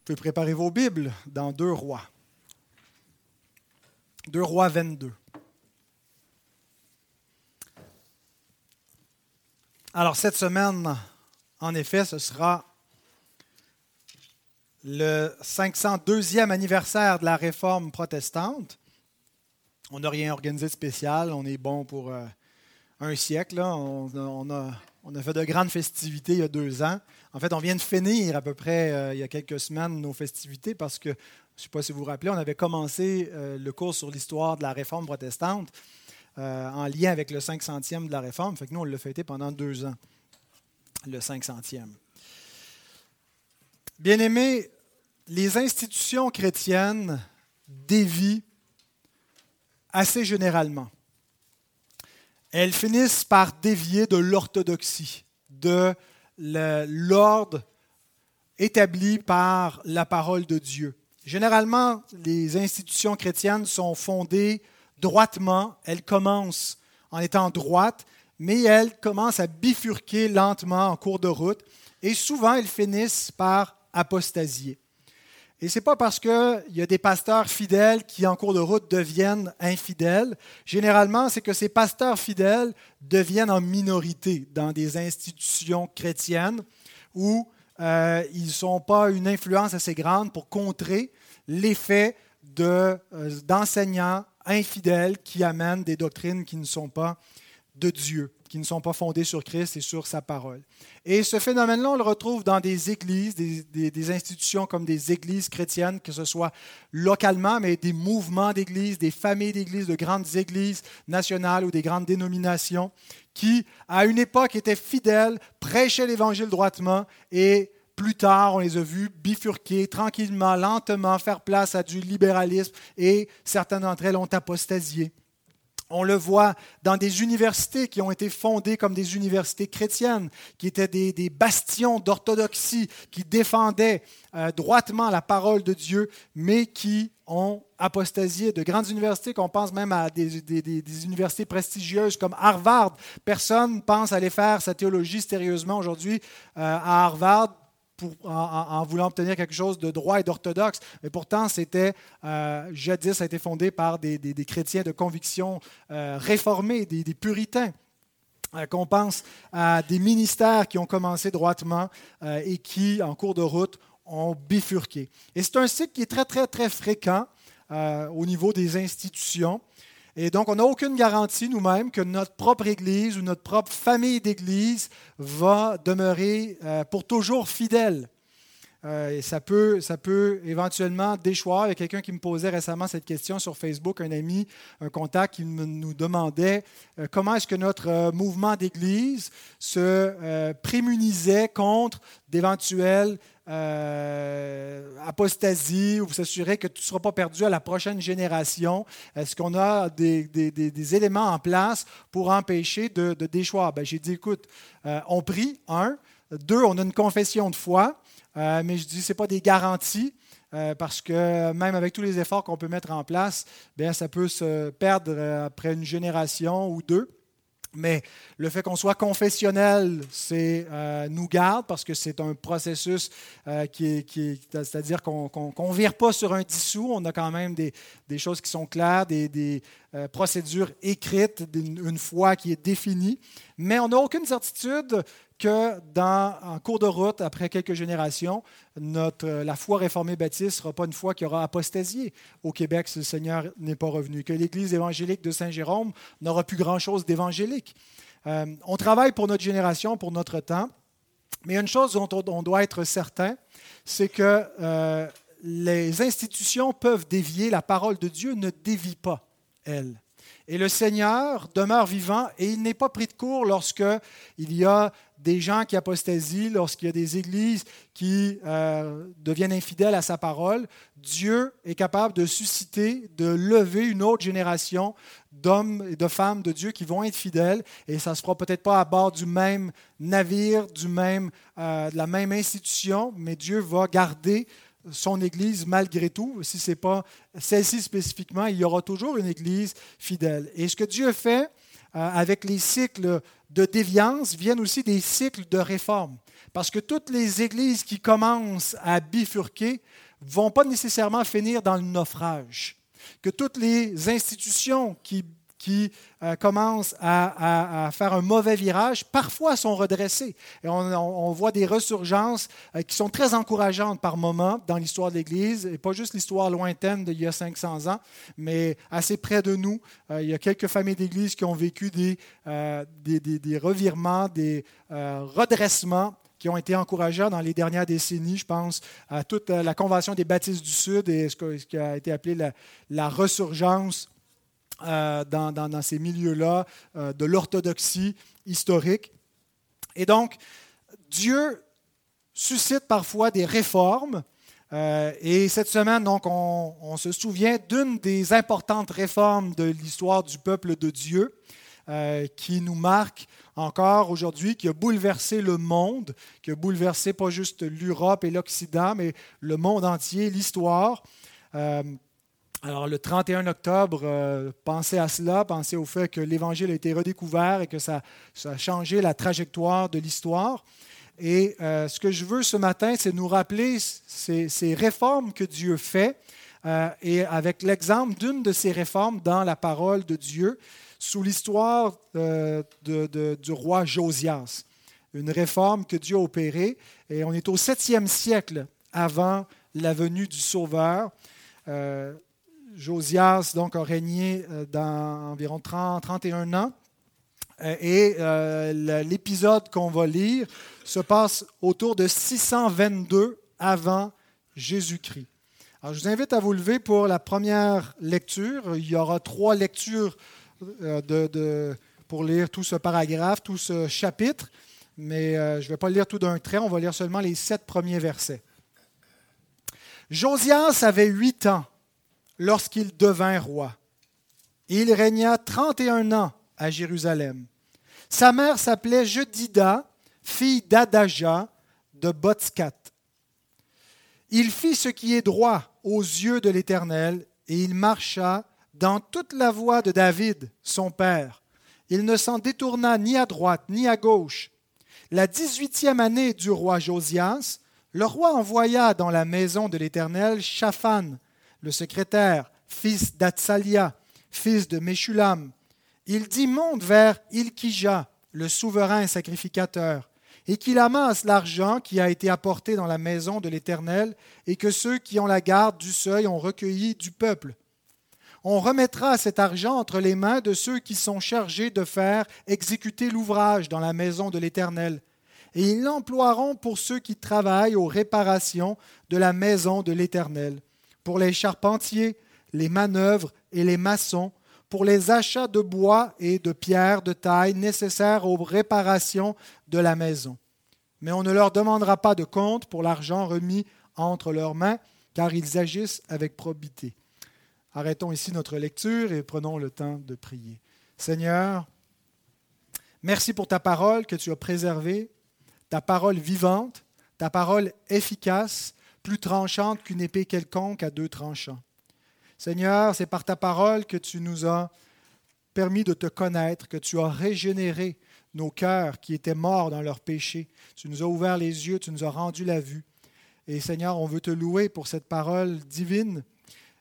Vous pouvez préparer vos Bibles dans Deux Rois. Deux Rois 22. Alors cette semaine, en effet, ce sera le 502e anniversaire de la réforme protestante. On n'a rien organisé de spécial, on est bon pour euh, un siècle. On, a, fait de grandes festivités il y a deux ans. En fait, on vient de finir à peu près euh, il y a quelques semaines nos festivités parce que, je ne sais pas si vous vous rappelez, on avait commencé euh, le cours sur l'histoire de la réforme protestante en lien avec le 500e de la réforme. Fait nous, on l'a fêté pendant deux ans, le 500e. Bien-aimés, les institutions chrétiennes dévient assez généralement. Elles finissent par dévier de l'orthodoxie, de l'ordre établi par la parole de Dieu. Généralement, les institutions chrétiennes sont fondées droitement, elles commencent en étant droites, mais elles commencent à bifurquer lentement en cours de route et souvent elles finissent par apostasier. Et ce n'est pas parce qu'il y a des pasteurs fidèles qui, en cours de route, deviennent infidèles. Généralement, c'est que ces pasteurs fidèles deviennent en minorité dans des institutions chrétiennes où euh, ils ne sont pas une influence assez grande pour contrer l'effet euh, d'enseignants infidèles qui amènent des doctrines qui ne sont pas de Dieu qui ne sont pas fondées sur Christ et sur sa parole. Et ce phénomène-là, on le retrouve dans des églises, des, institutions comme des églises chrétiennes, que ce soit localement, mais des mouvements d'églises, des familles d'églises, de grandes églises nationales ou des grandes dénominations, qui, à une époque, étaient fidèles, prêchaient l'Évangile droitement et plus tard, on les a vus bifurquer tranquillement, lentement, faire place à du libéralisme et certaines d'entre elles ont apostasié. On le voit dans des universités qui ont été fondées comme des universités chrétiennes, qui étaient des, bastions d'orthodoxie, qui défendaient euh, droitement la parole de Dieu, mais qui ont apostasié. De grandes universités, qu'on pense même à des, universités prestigieuses comme Harvard. Personne ne pense aller faire sa théologie sérieusement aujourd'hui euh, à Harvard en, voulant obtenir quelque chose de droit et d'orthodoxe. Mais pourtant, c'était, euh, jadis, ça a été fondé par des, chrétiens de conviction euh, réformés, des, puritains. Euh, qu'on pense à des ministères qui ont commencé droitement et qui, en cours de route, ont bifurqué. Et c'est un cycle qui est très, très, très fréquent au niveau des institutions. Et donc, on n'a aucune garantie nous-mêmes que notre propre Église ou notre propre famille d'Église va demeurer euh, pour toujours fidèle. Euh, ça peut, ça peut éventuellement déchoir. Il y a quelqu'un qui me posait récemment cette question sur Facebook, un ami, un contact qui nous demandait euh, comment est-ce que notre mouvement d'Église se prémunisait contre d'éventuels euh, apostasie ou vous assurer que tout ne sera pas perdu à la prochaine génération? Est-ce qu'on a des, éléments en place pour empêcher de, déchoir? Ben, j'ai dit, écoute, euh, on prie, un. Deux, on a une confession de foi, euh, mais je dis, ce n'est pas des garanties. parce que même avec tous les efforts qu'on peut mettre en place, bien, ça peut se perdre après une génération ou deux. Mais le fait qu'on soit confessionnel, c'est euh, nous garde parce que c'est un processus euh, qui est, c'est-à-dire qu'on ne vire pas sur un dissous. On a quand même des, choses qui sont claires, des, euh, procédures écrites, une, foi qui est définie. Mais on n'a aucune certitude que dans, en cours de route, après quelques générations, notre, la foi réformée baptiste ne sera pas une foi qui aura apostasié au Québec si le Seigneur n'est pas revenu, que l'Église évangélique de Saint-Jérôme n'aura plus grand-chose d'évangélique. Euh, on travaille pour notre génération, pour notre temps, mais une chose dont on, doit être certain, c'est que euh, les institutions peuvent dévier, la parole de Dieu ne dévie pas, elle. Et le Seigneur demeure vivant et il n'est pas pris de court lorsque il y a des gens qui apostasient, lorsqu'il y a des églises qui euh, deviennent infidèles à sa parole. Dieu est capable de susciter, de lever une autre génération d'hommes et de femmes de Dieu qui vont être fidèles. Et ça ne se fera peut-être pas à bord du même navire, du même, euh, de la même institution, mais Dieu va garder son Église malgré tout. Si ce n'est pas celle-ci spécifiquement, il y aura toujours une Église fidèle. Et ce que Dieu fait avec les cycles de déviance viennent aussi des cycles de réforme. Parce que toutes les églises qui commencent à bifurquer vont pas nécessairement finir dans le naufrage. Que toutes les institutions qui qui euh, commencent à, faire un mauvais virage, parfois sont redressés. Et on, voit des ressurgences euh, qui sont très encourageantes par moments dans l'histoire de l'Église, et pas juste l'histoire lointaine d'il y a 500 ans, mais assez près de nous. Euh, il y a quelques familles d'Église qui ont vécu des, des, revirements, des redressements qui ont été encourageants dans les dernières décennies. Je pense à toute la Convention des baptistes du Sud et ce qui a été appelé la, la resurgence euh, dans, ces milieux-là euh, de l'orthodoxie historique. Et donc, Dieu suscite parfois des réformes. Euh, et cette semaine, donc, on, on se souvient d'une des importantes réformes de l'histoire du peuple de Dieu qui nous marque encore aujourd'hui, qui a bouleversé le monde, qui a bouleversé pas juste l'Europe et l'Occident, mais le monde entier, l'histoire. Alors le 31 octobre, euh, pensez à cela, pensez au fait que l'Évangile a été redécouvert et que ça, a changé la trajectoire de l'histoire. Et euh, ce que je veux ce matin, c'est nous rappeler ces, réformes que Dieu fait, euh, et avec l'exemple d'une de ces réformes dans la parole de Dieu, sous l'histoire du roi Josias. Une réforme que Dieu a opérée, et on est au 7e siècle avant la venue du Sauveur. Josias donc, a régné euh, dans environ 30, 31 ans. Euh, et euh, l'épisode qu'on va lire se passe autour de 622 avant Jésus-Christ. Alors, je vous invite à vous lever pour la première lecture. Il y aura trois lectures pour lire tout ce paragraphe, tout ce chapitre, mais je ne vais pas le lire tout d'un trait, on va lire seulement les sept premiers versets. Josias avait huit ans lorsqu'il devint roi. Il régna 31 ans à Jérusalem. Sa mère s'appelait Jedida, fille d'Adaja de Botskat. Il fit ce qui est droit aux yeux de l'Éternel, et il marcha dans toute la voie de David, son père. Il ne s'en détourna ni à droite ni à gauche. La dix-huitième année du roi Josias, le roi envoya dans la maison de l'Éternel Shaphan, le secrétaire, fils d'Atsalia, fils de Meshulam. Il dit Monte vers Ilkija, le souverain sacrificateur, et qu'il amasse l'argent qui a été apporté dans la maison de l'Éternel, et que ceux qui ont la garde du seuil ont recueilli du peuple. On remettra cet argent entre les mains de ceux qui sont chargés de faire exécuter l'ouvrage dans la maison de l'Éternel, et ils l'emploieront pour ceux qui travaillent aux réparations de la maison de l'Éternel pour les charpentiers, les manœuvres et les maçons, pour les achats de bois et de pierres de taille nécessaires aux réparations de la maison. Mais on ne leur demandera pas de compte pour l'argent remis entre leurs mains, car ils agissent avec probité. Arrêtons ici notre lecture et prenons le temps de prier. Seigneur, merci pour ta parole que tu as préservée, ta parole vivante, ta parole efficace, plus tranchante qu'une épée quelconque à deux tranchants. Seigneur, c'est par ta parole que tu nous as permis de te connaître, que tu as régénéré nos cœurs qui étaient morts dans leurs péchés. Tu nous as ouvert les yeux, tu nous as rendu la vue. Et Seigneur, on veut te louer pour cette parole divine.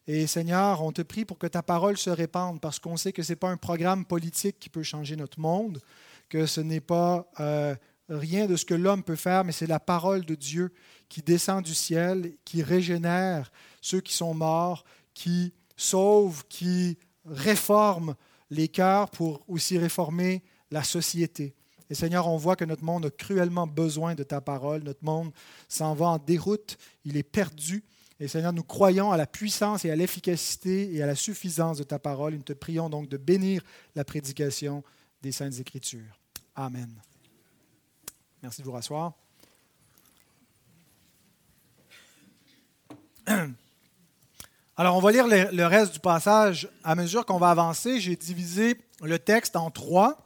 Et Seigneur, on te prie pour que ta parole se répande parce qu'on sait que ce n'est pas un programme politique qui peut changer notre monde, que ce n'est pas euh, rien de ce que l'homme peut faire, mais c'est la parole de Dieu qui descend du ciel, qui régénère ceux qui sont morts, qui sauve, qui réforme les cœurs pour aussi réformer la société. Et Seigneur, on voit que notre monde a cruellement besoin de ta parole. Notre monde s'en va en déroute, il est perdu. Et Seigneur, nous croyons à la puissance et à l'efficacité et à la suffisance de ta parole. Nous te prions donc de bénir la prédication des Saintes Écritures. Amen. Merci de vous rasseoir. Alors, on va lire le, reste du passage à mesure qu'on va avancer. J'ai divisé le texte en trois.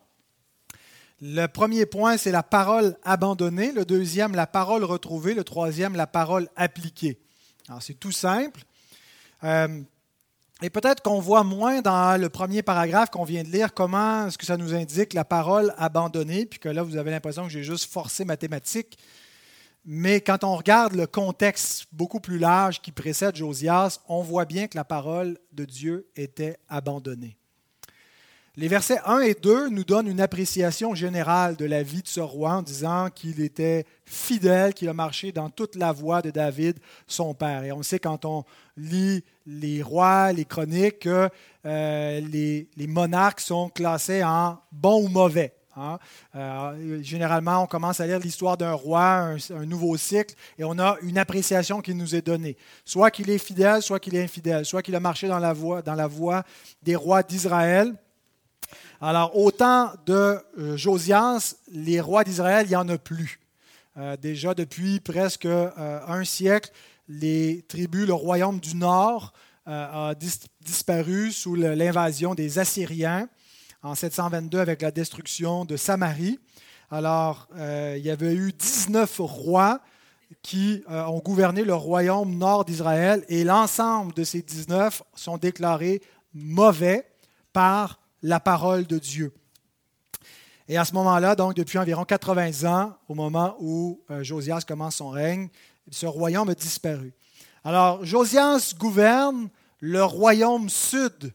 Le premier point, c'est la parole abandonnée. Le deuxième, la parole retrouvée. Le troisième, la parole appliquée. Alors, c'est tout simple. Euh, et peut-être qu'on voit moins dans le premier paragraphe qu'on vient de lire comment est-ce que ça nous indique la parole abandonnée, puis que là, vous avez l'impression que j'ai juste forcé mathématiques. Mais quand on regarde le contexte beaucoup plus large qui précède Josias, on voit bien que la parole de Dieu était abandonnée. Les versets 1 et 2 nous donnent une appréciation générale de la vie de ce roi en disant qu'il était fidèle, qu'il a marché dans toute la voie de David, son père. Et on sait quand on lit les rois, les chroniques, que euh, les, monarques sont classés en bons ou mauvais. Hein. Euh, généralement, on commence à lire l'histoire d'un roi, un, nouveau cycle, et on a une appréciation qui nous est donnée. Soit qu'il est fidèle, soit qu'il est infidèle, soit qu'il a marché dans la voie, dans la voie des rois d'Israël, alors, au temps de euh, Josias, les rois d'Israël, il n'y en a plus. Euh, déjà depuis presque euh, un siècle, les tribus, le royaume du Nord a disparu sous l'invasion des Assyriens en 722 avec la destruction de Samarie. Alors, il y avait eu 19 rois qui ont gouverné le royaume nord d'Israël et l'ensemble de ces 19 sont déclarés mauvais par la parole de Dieu. Et à ce moment-là, donc depuis environ 80 ans, au moment où euh, Josias commence son règne, ce royaume a disparu. Alors, Josias gouverne le royaume sud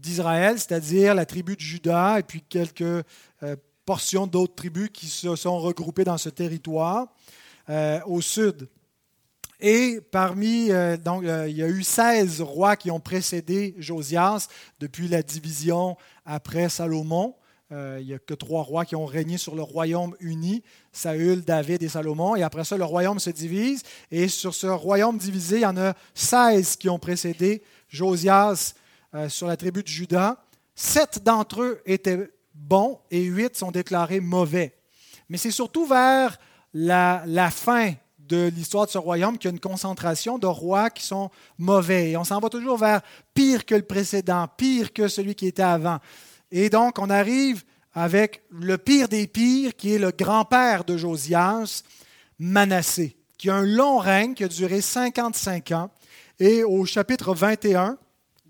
d'Israël, c'est-à-dire la tribu de Juda et puis quelques euh, portions d'autres tribus qui se sont regroupées dans ce territoire euh, au sud. Et parmi, donc, il y a eu 16 rois qui ont précédé Josias depuis la division après Salomon. Euh, il n'y a que trois rois qui ont régné sur le royaume uni, Saül, David et Salomon. Et après ça, le royaume se divise. Et sur ce royaume divisé, il y en a 16 qui ont précédé Josias euh, sur la tribu de Juda. Sept d'entre eux étaient bons et huit sont déclarés mauvais. Mais c'est surtout vers la, la fin de l'histoire de ce royaume qu'il y a une concentration de rois qui sont mauvais. Et on s'en va toujours vers pire que le précédent, pire que celui qui était avant. Et donc, on arrive avec le pire des pires, qui est le grand-père de Josias, Manassé, qui a un long règne qui a duré 55 ans. Et au chapitre 21,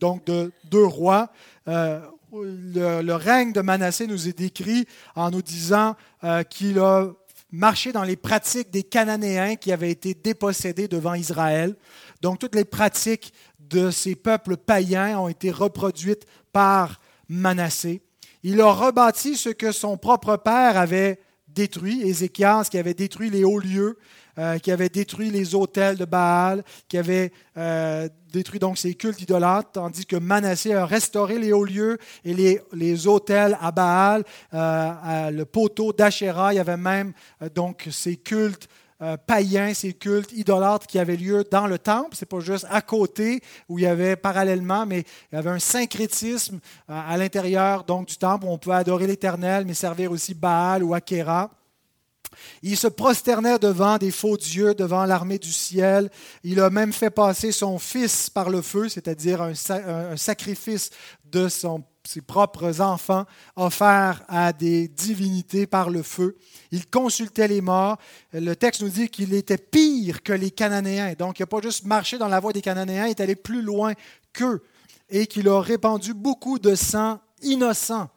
donc de deux rois, euh, le, règne de Manassé nous est décrit en nous disant euh, qu'il a marcher dans les pratiques des Cananéens qui avaient été dépossédés devant Israël. Donc toutes les pratiques de ces peuples païens ont été reproduites par Manassé. Il a rebâti ce que son propre père avait détruit, Ézéchias qui avait détruit les hauts lieux, euh, qui avait détruit les autels de Baal, qui avait détruit donc ces cultes idolâtres, tandis que Manassé a restauré les hauts lieux et les, les autels à Baal, euh, le poteau d'Asherah. Il y avait même donc ces cultes païens, ces cultes idolâtres qui avaient lieu dans le temple. C'est pas juste à côté où il y avait parallèlement, mais il y avait un syncrétisme à l'intérieur donc du temple où on pouvait adorer l'Éternel, mais servir aussi Baal ou Akera. Il se prosternait devant des faux dieux, devant l'armée du ciel. Il a même fait passer son fils par le feu, c'est-à-dire un, sacrifice de ses propres enfants offerts à des divinités par le feu. Il consultait les morts. Le texte nous dit qu'il était pire que les Cananéens. Donc, il n'a pas juste marché dans la voie des Cananéens, il est allé plus loin qu'eux et qu'il a répandu beaucoup de sang innocent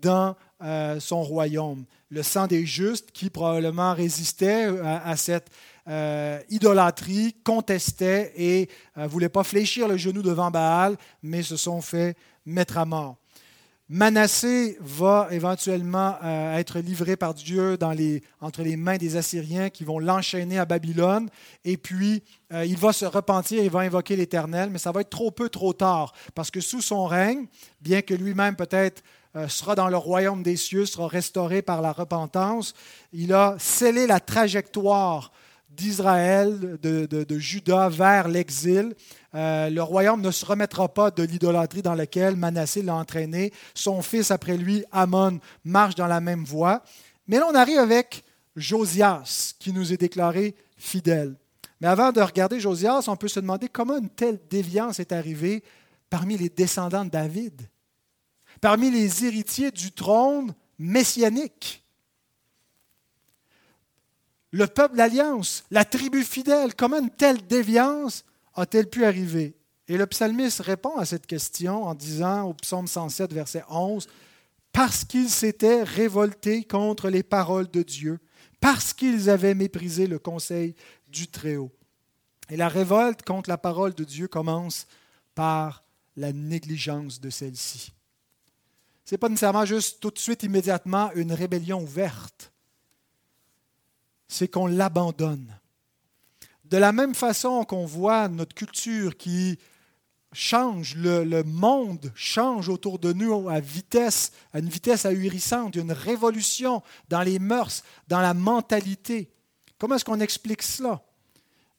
dans euh, son royaume le sang des justes qui probablement résistait à, cette euh, idolâtrie, contestait et ne euh, voulait pas fléchir le genou devant Baal, mais se sont fait mettre à mort. Manassé va éventuellement euh, être livré par Dieu dans les, entre les mains des Assyriens qui vont l'enchaîner à Babylone. Et puis, il va se repentir, il va invoquer l'Éternel, mais ça va être trop peu, trop tard, parce que sous son règne, bien que lui-même peut-être euh, sera dans le royaume des cieux, sera restauré par la repentance. Il a scellé la trajectoire d'Israël, de, Juda vers l'exil. Euh, le royaume ne se remettra pas de l'idolâtrie dans laquelle Manassé l'a entraîné. Son fils, après lui, Amon, marche dans la même voie. Mais là, on arrive avec Josias, qui nous est déclaré fidèle. Mais avant de regarder Josias, on peut se demander comment une telle déviance est arrivée parmi les descendants de David parmi les héritiers du trône messianique. Le peuple d'alliance, la tribu fidèle, comment une telle déviance a-t-elle pu arriver? Et le psalmiste répond à cette question en disant au psaume 107, verset 11, Parce qu'il s'était révolté contre les paroles de Dieu, parce qu'ils avaient méprisé le conseil du Très-Haut. Et la révolte contre la parole de Dieu commence par la négligence de celle-ci. Ce n'est pas nécessairement juste tout de suite, immédiatement, une rébellion ouverte. C'est qu'on l'abandonne. De la même façon qu'on voit notre culture qui change, le, monde change autour de nous à vitesse, à une vitesse ahurissante, une révolution dans les mœurs, dans la mentalité. Comment est-ce qu'on explique cela?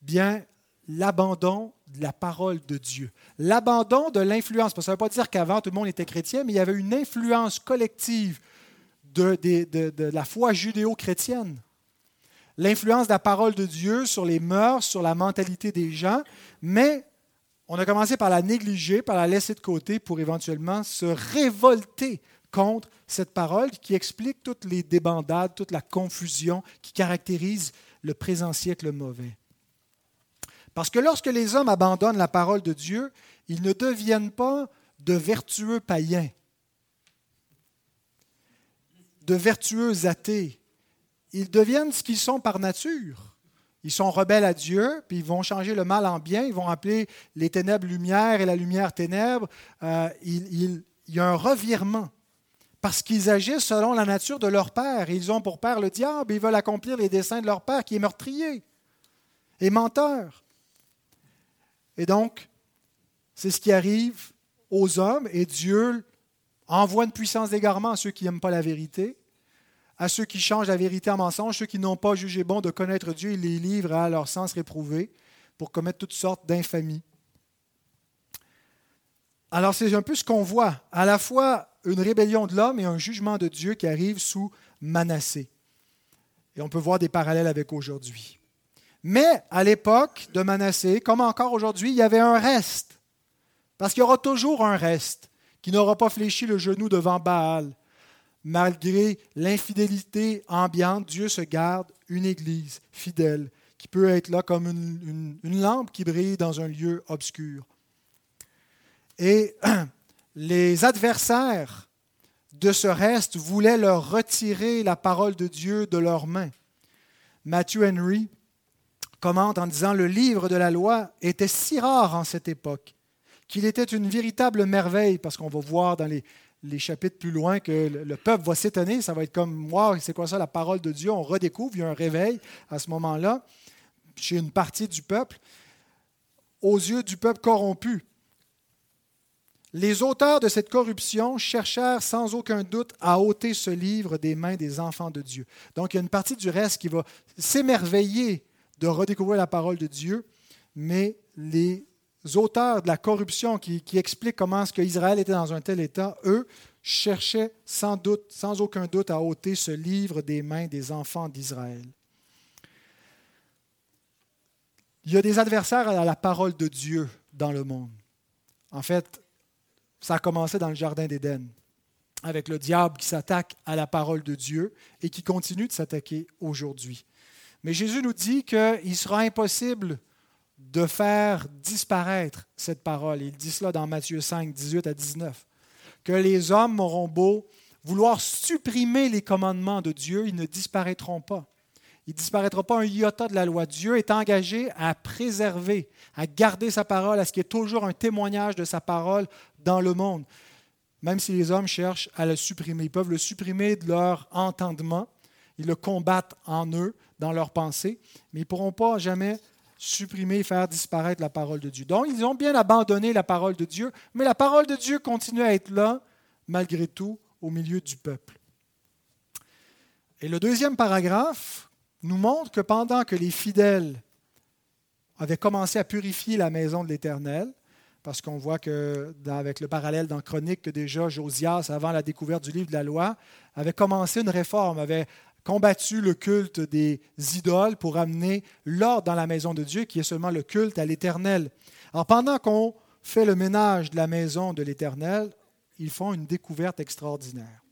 Bien, l'abandon de la parole de Dieu, l'abandon de l'influence. Ça ne veut pas dire qu'avant tout le monde était chrétien, mais il y avait une influence collective de, de la foi judéo-chrétienne. L'influence de la parole de Dieu sur les mœurs, sur la mentalité des gens, mais on a commencé par la négliger, par la laisser de côté pour éventuellement se révolter contre cette parole qui explique toutes les débandades, toute la confusion qui caractérise le présent siècle mauvais. Parce que lorsque les hommes abandonnent la parole de Dieu, ils ne deviennent pas de vertueux païens, de vertueux athées. Ils deviennent ce qu'ils sont par nature. Ils sont rebelles à Dieu, puis ils vont changer le mal en bien, ils vont appeler les ténèbres lumière et la lumière ténèbres. Euh, il, y a un revirement parce qu'ils agissent selon la nature de leur père. Ils ont pour père le diable, ils veulent accomplir les desseins de leur père qui est meurtrier et menteur. Et donc, c'est ce qui arrive aux hommes, et Dieu envoie une puissance d'égarement à ceux qui n'aiment pas la vérité à ceux qui changent la vérité en mensonge, ceux qui n'ont pas jugé bon de connaître Dieu, il les livre à leur sens réprouvé pour commettre toutes sortes d'infamies. Alors c'est un peu ce qu'on voit, à la fois une rébellion de l'homme et un jugement de Dieu qui arrive sous Manassé. Et on peut voir des parallèles avec aujourd'hui. Mais à l'époque de Manassé, comme encore aujourd'hui, il y avait un reste. Parce qu'il y aura toujours un reste qui n'aura pas fléchi le genou devant Baal, malgré l'infidélité ambiante, Dieu se garde une Église fidèle qui peut être là comme une, lampe qui brille dans un lieu obscur. Et les adversaires de ce reste voulaient leur retirer la parole de Dieu de leurs mains. Matthew Henry commente en disant Le livre de la loi était si rare en cette époque qu'il était une véritable merveille, parce qu'on va voir dans les chapitres plus loin que le peuple va s'étonner. Ça va être comme, moi, c'est quoi ça, la parole de Dieu? On redécouvre, il y a un réveil à ce moment-là chez une partie du peuple, aux yeux du peuple corrompu. Les auteurs de cette corruption cherchèrent sans aucun doute à ôter ce livre des mains des enfants de Dieu. Donc il y a une partie du reste qui va s'émerveiller de redécouvrir la parole de Dieu, mais les auteurs de la corruption qui, expliquent comment est-ce qu'Israël était dans un tel état, eux, cherchaient sans doute, sans aucun doute, à ôter ce livre des mains des enfants d'Israël. Il y a des adversaires à la parole de Dieu dans le monde. En fait, ça a commencé dans le Jardin d'Éden, avec le diable qui s'attaque à la parole de Dieu et qui continue de s'attaquer aujourd'hui. Mais Jésus nous dit qu'il sera impossible de faire disparaître cette parole. Il dit cela dans Matthieu 5, 18 à 19. Que les hommes auront beau vouloir supprimer les commandements de Dieu, ils ne disparaîtront pas. Il ne disparaîtra pas un iota de la loi. Dieu est engagé à préserver, à garder sa parole, à ce qu'il y ait toujours un témoignage de sa parole dans le monde. Même si les hommes cherchent à le supprimer. Ils peuvent le supprimer de leur entendement. Ils le combattent en eux, dans leur pensée, mais ils ne pourront pas jamais supprimer, faire disparaître la parole de Dieu. Donc, ils ont bien abandonné la parole de Dieu, mais la parole de Dieu continue à être là, malgré tout, au milieu du peuple. Et le deuxième paragraphe nous montre que pendant que les fidèles avaient commencé à purifier la maison de l'Éternel, parce qu'on voit que, avec le parallèle dans Chronique, que déjà Josias, avant la découverte du livre de la loi, avait commencé une réforme, avait combattu le culte des idoles pour amener l'ordre dans la maison de Dieu, qui est seulement le culte à l'Éternel. Alors pendant qu'on fait le ménage de la maison de l'Éternel, ils font une découverte extraordinaire.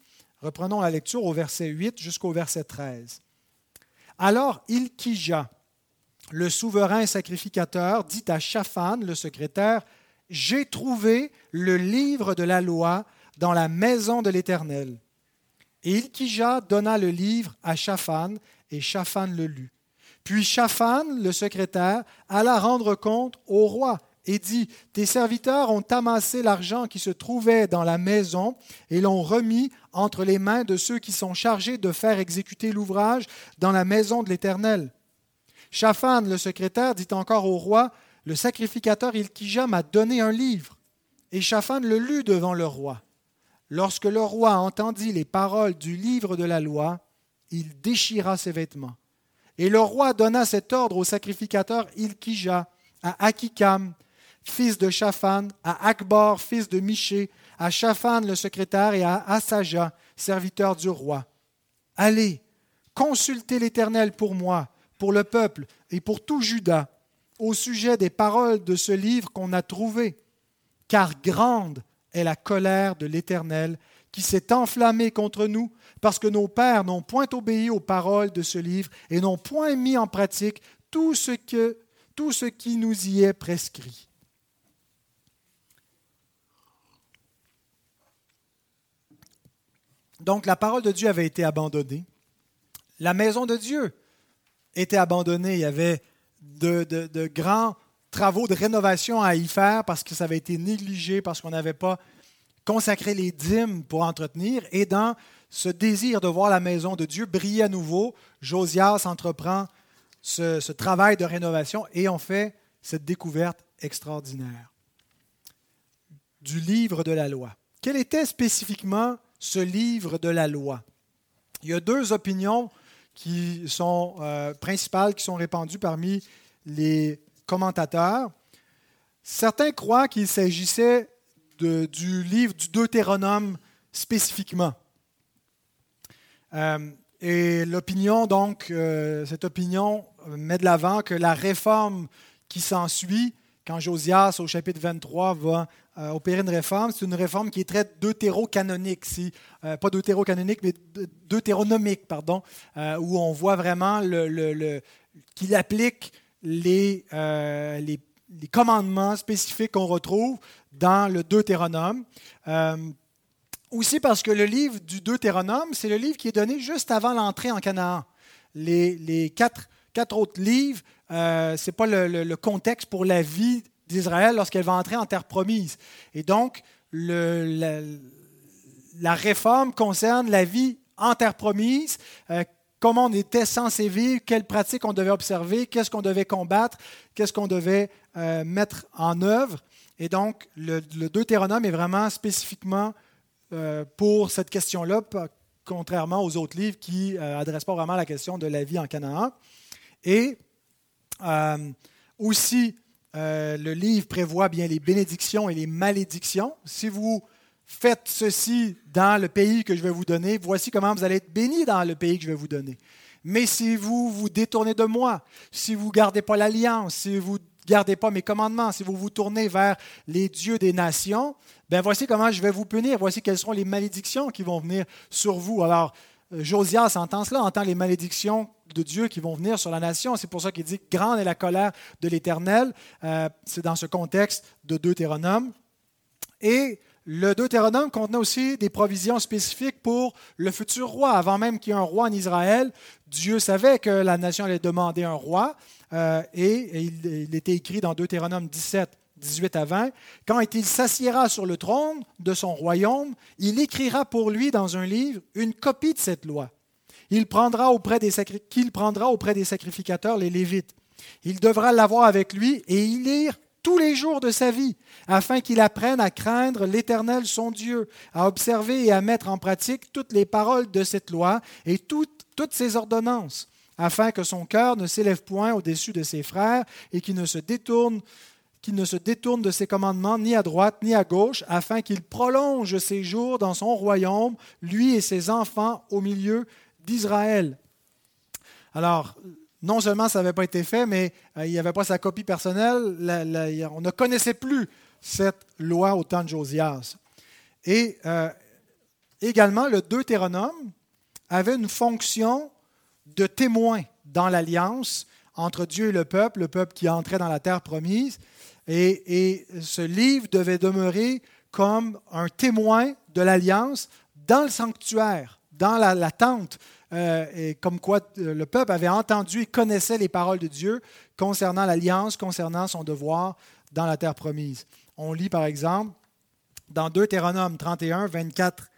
Reprenons la lecture au verset 8 jusqu'au verset 13. Alors Ilkija, le souverain sacrificateur, dit à Shaphan, le secrétaire, J'ai trouvé le livre de la loi dans la maison de l'Éternel. Et Ilkija donna le livre à Shaphan, et Shaphan le lut. Puis Shaphan, le secrétaire, alla rendre compte au roi et dit, Tes serviteurs ont amassé l'argent qui se trouvait dans la maison et l'ont remis entre les mains de ceux qui sont chargés de faire exécuter l'ouvrage dans la maison de l'Éternel. Shaphan, le secrétaire, dit encore au roi, Le sacrificateur Ilkija m'a donné un livre. Et Shaphan le lut devant le roi. Lorsque le roi entendit les paroles du livre de la loi, il déchira ses vêtements. Et le roi donna cet ordre au sacrificateur Ilkija, à Akikam, fils de Shaphan, à Akbar, fils de Miché, à Shaphan le secrétaire et à Asaja, serviteur du roi. Allez, consultez l'Éternel pour moi, pour le peuple et pour tout Juda, au sujet des paroles de ce livre qu'on a trouvé, car grande est la colère de l'Éternel qui s'est enflammée contre nous, parce que nos pères n'ont point obéi aux paroles de ce livre et n'ont point mis en pratique tout ce, que, tout ce qui nous y est prescrit. Donc la parole de Dieu avait été abandonnée. La maison de Dieu était abandonnée. Il y avait de, grands travaux de rénovation à y faire parce que ça avait été négligé, parce qu'on n'avait pas consacré les dîmes pour entretenir. Et dans ce désir de voir la maison de Dieu briller à nouveau, Josias entreprend ce, travail de rénovation et on fait cette découverte extraordinaire du livre de la loi. Quel était spécifiquement ce livre de la loi? Il y a deux opinions qui sont euh, principales, qui sont répandues parmi les commentateurs. Certains croient qu'il s'agissait du livre du Deutéronome spécifiquement. Euh, et l'opinion, donc, euh, cette opinion met de l'avant que la réforme qui s'ensuit, quand Josias, au chapitre 23, va euh, opérer une réforme. C'est une réforme qui est très deutérocanonique, si, pas deutérocanonique, mais deutéronomique, pardon, où on voit vraiment qu'il applique les, les, commandements spécifiques qu'on retrouve dans le Deutéronome. aussi parce que le livre du Deutéronome, c'est le livre qui est donné juste avant l'entrée en Canaan. Les, quatre, autres livres, ce n'est pas le, le, contexte pour la vie d'Israël lorsqu'elle va entrer en terre promise. Et donc, la, réforme concerne la vie en terre promise, euh, comment on était censé vivre, quelles pratiques on devait observer, qu'est-ce qu'on devait combattre, qu'est-ce qu'on devait euh, mettre en œuvre. Et donc, le, Deutéronome est vraiment spécifiquement euh, pour cette question-là, contrairement aux autres livres qui n'adressent pas vraiment la question de la vie en Canaan. Et aussi, euh, le livre prévoit bien les bénédictions et les malédictions. Si vous faites ceci dans le pays que je vais vous donner, voici comment vous allez être bénis dans le pays que je vais vous donner. Mais si vous vous détournez de moi, si vous ne gardez pas l'alliance, si vous ne gardez pas mes commandements, si vous vous tournez vers les dieux des nations, ben voici comment je vais vous punir, voici quelles seront les malédictions qui vont venir sur vous. Alors, euh, Josias entend cela, entend les malédictions de Dieu qui vont venir sur la nation. C'est pour ça qu'il dit Grande est la colère de l'Éternel. Euh, c'est dans ce contexte de Deutéronome. Et le Deutéronome contenait aussi des provisions spécifiques pour le futur roi. Avant même qu'il y ait un roi en Israël, Dieu savait que la nation allait demander un roi. Euh, et, il, était écrit dans Deutéronome 17 18 à 20, quand il s'assiera sur le trône de son royaume, il écrira pour lui dans un livre une copie de cette loi. Il prendra qu'il prendra auprès des sacrificateurs les Lévites. Il devra l'avoir avec lui et y lire tous les jours de sa vie, afin qu'il apprenne à craindre l'Éternel son Dieu, à observer et à mettre en pratique toutes les paroles de cette loi et toutes, toutes ses ordonnances, afin que son cœur ne s'élève point au-dessus de ses frères et qu'il ne se détourne qu'il ne se détourne de ses commandements ni à droite ni à gauche, afin qu'il prolonge ses jours dans son royaume, lui et ses enfants au milieu d'Israël. Alors, non seulement ça n'avait pas été fait, mais euh, il n'y avait pas sa copie personnelle, on ne connaissait plus cette loi au temps de Josias. Et euh, également, le Deutéronome avait une fonction de témoin dans l'alliance entre Dieu et le peuple, le peuple qui entrait dans la terre promise. Et, ce livre devait demeurer comme un témoin de l'alliance dans le sanctuaire, dans la, tente, euh, et comme quoi euh, le peuple avait entendu et connaissait les paroles de Dieu concernant l'alliance, concernant son devoir dans la terre promise. On lit par exemple dans Deutéronome 31, 24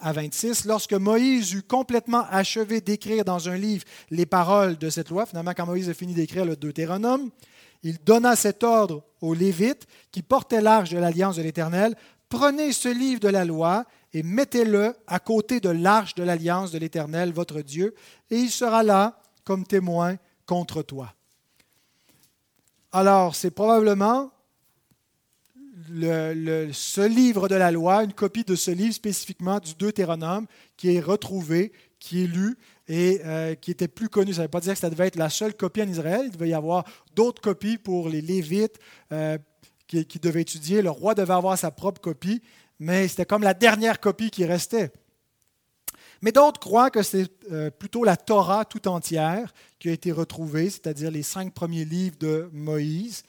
à 26, lorsque Moïse eut complètement achevé d'écrire dans un livre les paroles de cette loi, finalement quand Moïse a fini d'écrire le Deutéronome, il donna cet ordre aux Lévites qui portaient l'arche de l'alliance de l'Éternel, prenez ce livre de la loi et mettez-le à côté de l'arche de l'alliance de l'Éternel, votre Dieu, et il sera là comme témoin contre toi. Alors, c'est probablement ce livre de la loi, une copie de ce livre spécifiquement du Deutéronome, qui est retrouvé, qui est lu et euh, qui était plus connu. Ça ne veut pas dire que ça devait être la seule copie en Israël. Il devait y avoir d'autres copies pour les Lévites euh, qui, devaient étudier. Le roi devait avoir sa propre copie, mais c'était comme la dernière copie qui restait. Mais d'autres croient que c'est euh, plutôt la Torah tout entière qui a été retrouvée, c'est-à-dire les cinq premiers livres de Moïse.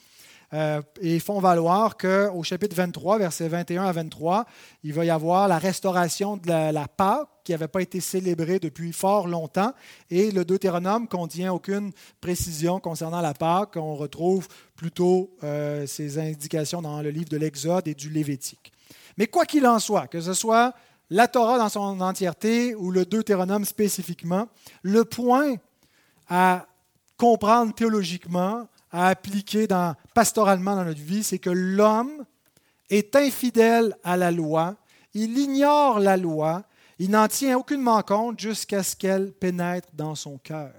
Euh, et font valoir qu'au chapitre 23, versets 21 à 23, il va y avoir la restauration de la, Pâque qui n'avait pas été célébrée depuis fort longtemps. Et le Deutéronome contient aucune précision concernant la Pâque. On retrouve plutôt euh, ces indications dans le livre de l'Exode et du Lévitique. Mais quoi qu'il en soit, que ce soit la Torah dans son entièreté ou le Deutéronome spécifiquement, le point à comprendre théologiquement, à appliquer pastoralement dans notre vie, c'est que l'homme est infidèle à la loi, il ignore la loi, il n'en tient aucunement compte jusqu'à ce qu'elle pénètre dans son cœur.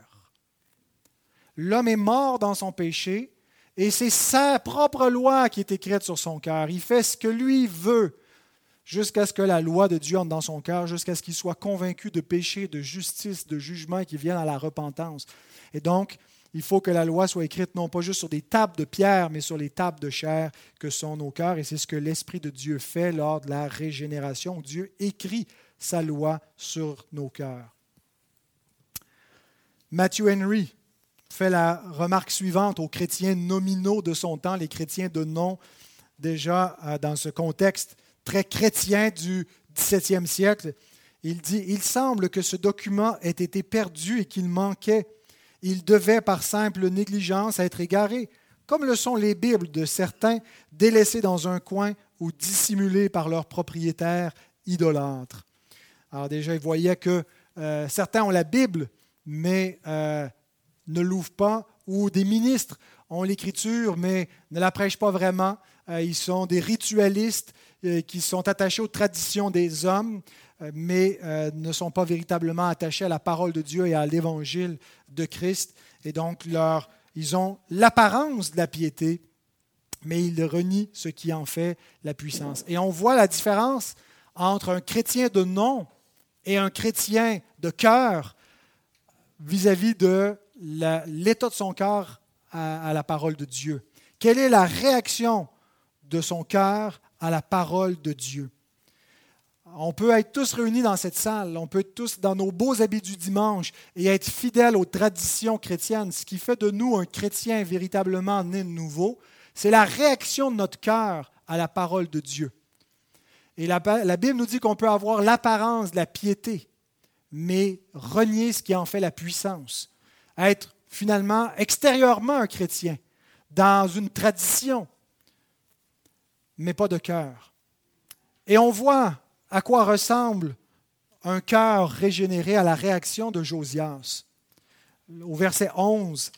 L'homme est mort dans son péché et c'est sa propre loi qui est écrite sur son cœur. Il fait ce que lui veut jusqu'à ce que la loi de Dieu entre dans son cœur, jusqu'à ce qu'il soit convaincu de péché, de justice, de jugement et qu'il vienne à la repentance. Et donc, il faut que la loi soit écrite non pas juste sur des tables de pierre, mais sur les tables de chair que sont nos cœurs. Et c'est ce que l'Esprit de Dieu fait lors de la régénération. Dieu écrit sa loi sur nos cœurs. Matthew Henry fait la remarque suivante aux chrétiens nominaux de son temps, les chrétiens de nom, déjà euh, dans ce contexte très chrétien du XVIIe siècle. Il dit, Il semble que ce document ait été perdu et qu'il manquait il devait par simple négligence être égaré, comme le sont les Bibles de certains délaissés dans un coin ou dissimulés par leurs propriétaires idolâtres. Alors déjà, il voyait que euh, certains ont la Bible, mais euh, ne l'ouvrent pas, ou des ministres ont l'Écriture, mais ne la prêchent pas vraiment. Euh, ils sont des ritualistes qui sont attachés aux traditions des hommes, mais ne sont pas véritablement attachés à la parole de Dieu et à l'Évangile de Christ. Et donc, leur, ils ont l'apparence de la piété, mais ils renient ce qui en fait la puissance. Et on voit la différence entre un chrétien de nom et un chrétien de cœur vis-à-vis de l'état de son cœur à, à la parole de Dieu. Quelle est la réaction de son cœur à la parole de Dieu? on peut être tous réunis dans cette salle, on peut être tous dans nos beaux habits du dimanche et être fidèles aux traditions chrétiennes. Ce qui fait de nous un chrétien véritablement né de nouveau, c'est la réaction de notre cœur à la parole de Dieu. Et la, la Bible nous dit qu'on peut avoir l'apparence de la piété, mais renier ce qui en fait la puissance. Être finalement extérieurement un chrétien, dans une tradition, mais pas de cœur. Et on voit à quoi ressemble un cœur régénéré à la réaction de Josias. Au verset 11